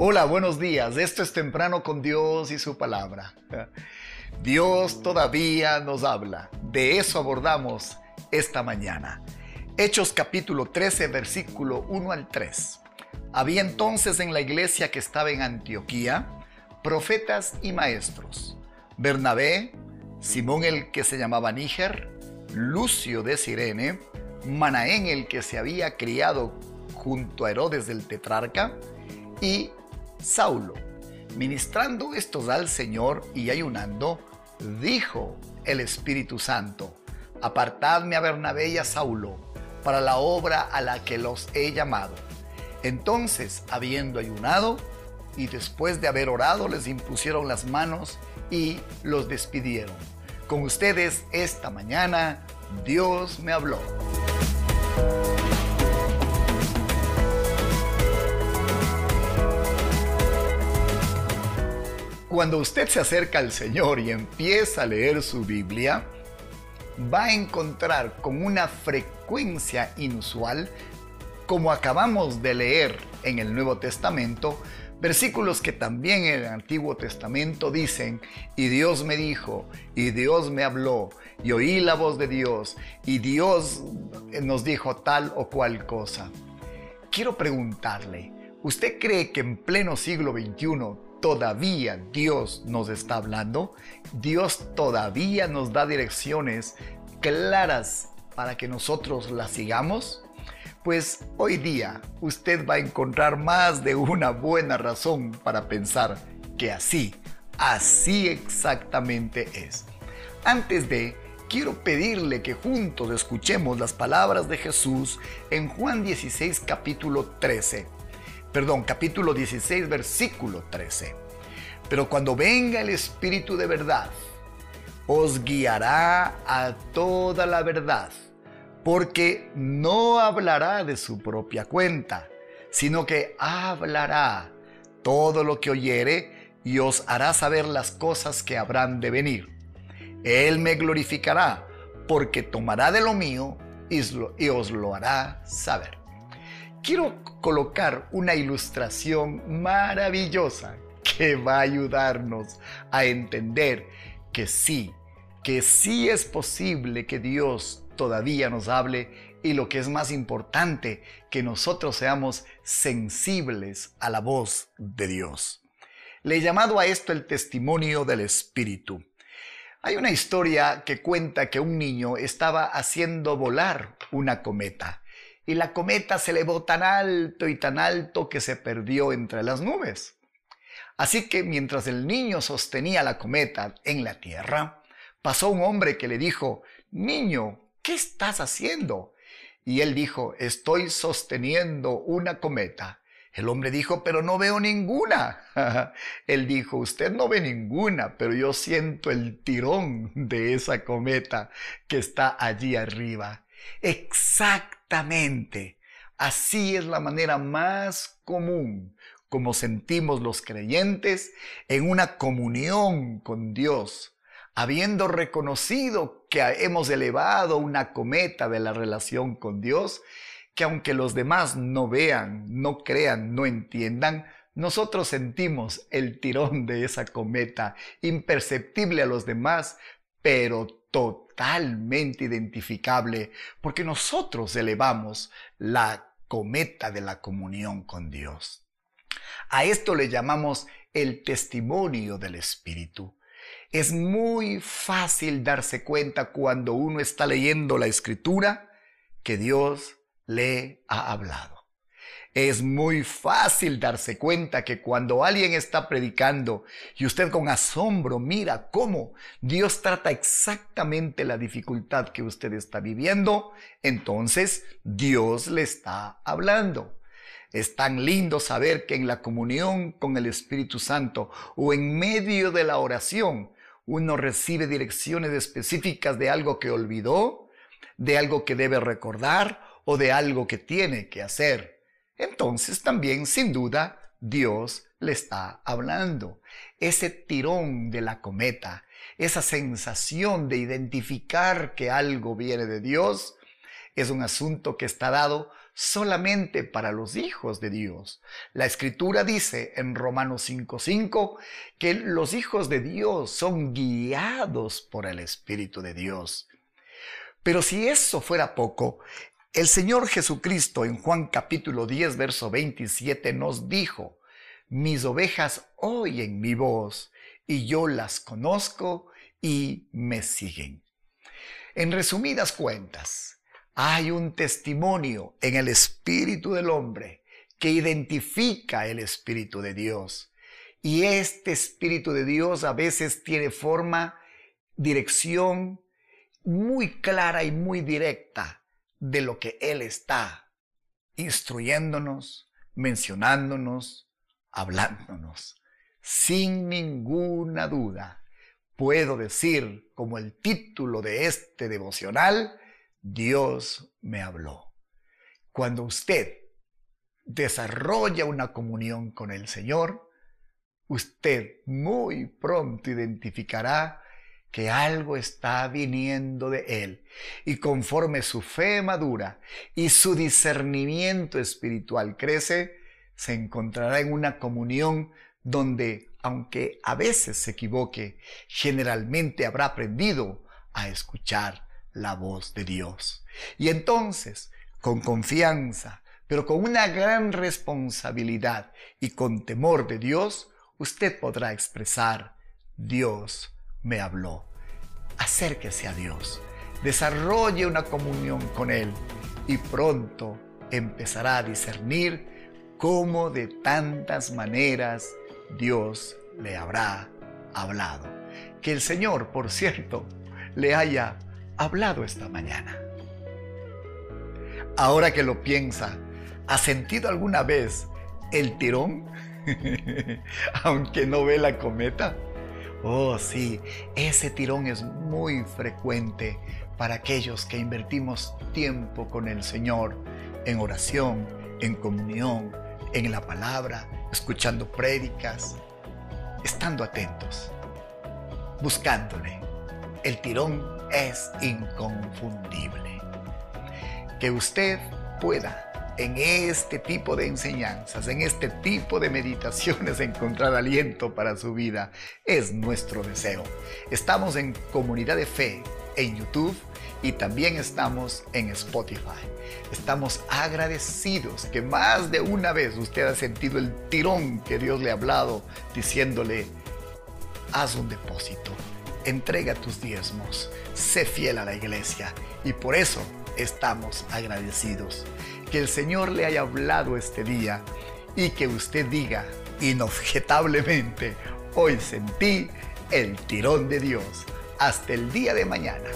Hola, buenos días. Esto es Temprano con Dios y su palabra. Dios todavía nos habla. De eso abordamos esta mañana. Hechos capítulo 13, versículo 1 al 3. Había entonces en la iglesia que estaba en Antioquía profetas y maestros. Bernabé, Simón el que se llamaba Níger, Lucio de Sirene, Manaén el que se había criado junto a Herodes del tetrarca, y Saulo. Ministrando estos al Señor y ayunando, dijo el Espíritu Santo, apartadme a Bernabé y a Saulo para la obra a la que los he llamado. Entonces, habiendo ayunado y después de haber orado, les impusieron las manos y los despidieron. Con ustedes esta mañana, Dios me habló. Cuando usted se acerca al Señor y empieza a leer su Biblia, va a encontrar con una frecuencia inusual, como acabamos de leer en el Nuevo Testamento, versículos que también en el Antiguo Testamento dicen, y Dios me dijo, y Dios me habló, y oí la voz de Dios, y Dios nos dijo tal o cual cosa. Quiero preguntarle, ¿usted cree que en pleno siglo XXI todavía Dios nos está hablando, Dios todavía nos da direcciones claras para que nosotros las sigamos, pues hoy día usted va a encontrar más de una buena razón para pensar que así, así exactamente es. Antes de, quiero pedirle que juntos escuchemos las palabras de Jesús en Juan 16 capítulo 13 perdón, capítulo 16, versículo 13. Pero cuando venga el Espíritu de verdad, os guiará a toda la verdad, porque no hablará de su propia cuenta, sino que hablará todo lo que oyere y os hará saber las cosas que habrán de venir. Él me glorificará, porque tomará de lo mío y os lo hará saber quiero colocar una ilustración maravillosa que va a ayudarnos a entender que sí, que sí es posible que Dios todavía nos hable y lo que es más importante, que nosotros seamos sensibles a la voz de Dios. Le he llamado a esto el testimonio del Espíritu. Hay una historia que cuenta que un niño estaba haciendo volar una cometa y la cometa se elevó tan alto y tan alto que se perdió entre las nubes. Así que mientras el niño sostenía la cometa en la tierra, pasó un hombre que le dijo, Niño, ¿qué estás haciendo? Y él dijo, estoy sosteniendo una cometa. El hombre dijo, pero no veo ninguna. él dijo, usted no ve ninguna, pero yo siento el tirón de esa cometa que está allí arriba. Exactamente. Así es la manera más común como sentimos los creyentes en una comunión con Dios, habiendo reconocido que hemos elevado una cometa de la relación con Dios, que aunque los demás no vean, no crean, no entiendan, nosotros sentimos el tirón de esa cometa, imperceptible a los demás, pero totalmente identificable, porque nosotros elevamos la cometa de la comunión con Dios. A esto le llamamos el testimonio del Espíritu. Es muy fácil darse cuenta cuando uno está leyendo la escritura que Dios le ha hablado. Es muy fácil darse cuenta que cuando alguien está predicando y usted con asombro mira cómo Dios trata exactamente la dificultad que usted está viviendo, entonces Dios le está hablando. Es tan lindo saber que en la comunión con el Espíritu Santo o en medio de la oración uno recibe direcciones específicas de algo que olvidó, de algo que debe recordar o de algo que tiene que hacer entonces también sin duda Dios le está hablando. Ese tirón de la cometa, esa sensación de identificar que algo viene de Dios, es un asunto que está dado solamente para los hijos de Dios. La escritura dice en Romanos 5:5 que los hijos de Dios son guiados por el Espíritu de Dios. Pero si eso fuera poco, el Señor Jesucristo en Juan capítulo 10, verso 27 nos dijo, mis ovejas oyen mi voz y yo las conozco y me siguen. En resumidas cuentas, hay un testimonio en el espíritu del hombre que identifica el espíritu de Dios. Y este espíritu de Dios a veces tiene forma, dirección muy clara y muy directa de lo que Él está instruyéndonos, mencionándonos, hablándonos. Sin ninguna duda, puedo decir como el título de este devocional, Dios me habló. Cuando usted desarrolla una comunión con el Señor, usted muy pronto identificará que algo está viniendo de Él. Y conforme su fe madura y su discernimiento espiritual crece, se encontrará en una comunión donde, aunque a veces se equivoque, generalmente habrá aprendido a escuchar la voz de Dios. Y entonces, con confianza, pero con una gran responsabilidad y con temor de Dios, usted podrá expresar, Dios me habló. Acérquese a Dios, desarrolle una comunión con Él y pronto empezará a discernir cómo de tantas maneras Dios le habrá hablado. Que el Señor, por cierto, le haya hablado esta mañana. Ahora que lo piensa, ¿ha sentido alguna vez el tirón? Aunque no ve la cometa. Oh, sí, ese tirón es muy frecuente para aquellos que invertimos tiempo con el Señor en oración, en comunión, en la palabra, escuchando prédicas, estando atentos, buscándole. El tirón es inconfundible. Que usted pueda en este tipo de enseñanzas, en este tipo de meditaciones encontrar aliento para su vida, es nuestro deseo. Estamos en Comunidad de Fe en YouTube y también estamos en Spotify. Estamos agradecidos que más de una vez usted ha sentido el tirón que Dios le ha hablado diciéndole, haz un depósito entrega tus diezmos, sé fiel a la iglesia y por eso estamos agradecidos. Que el Señor le haya hablado este día y que usted diga inobjetablemente, hoy sentí el tirón de Dios. Hasta el día de mañana.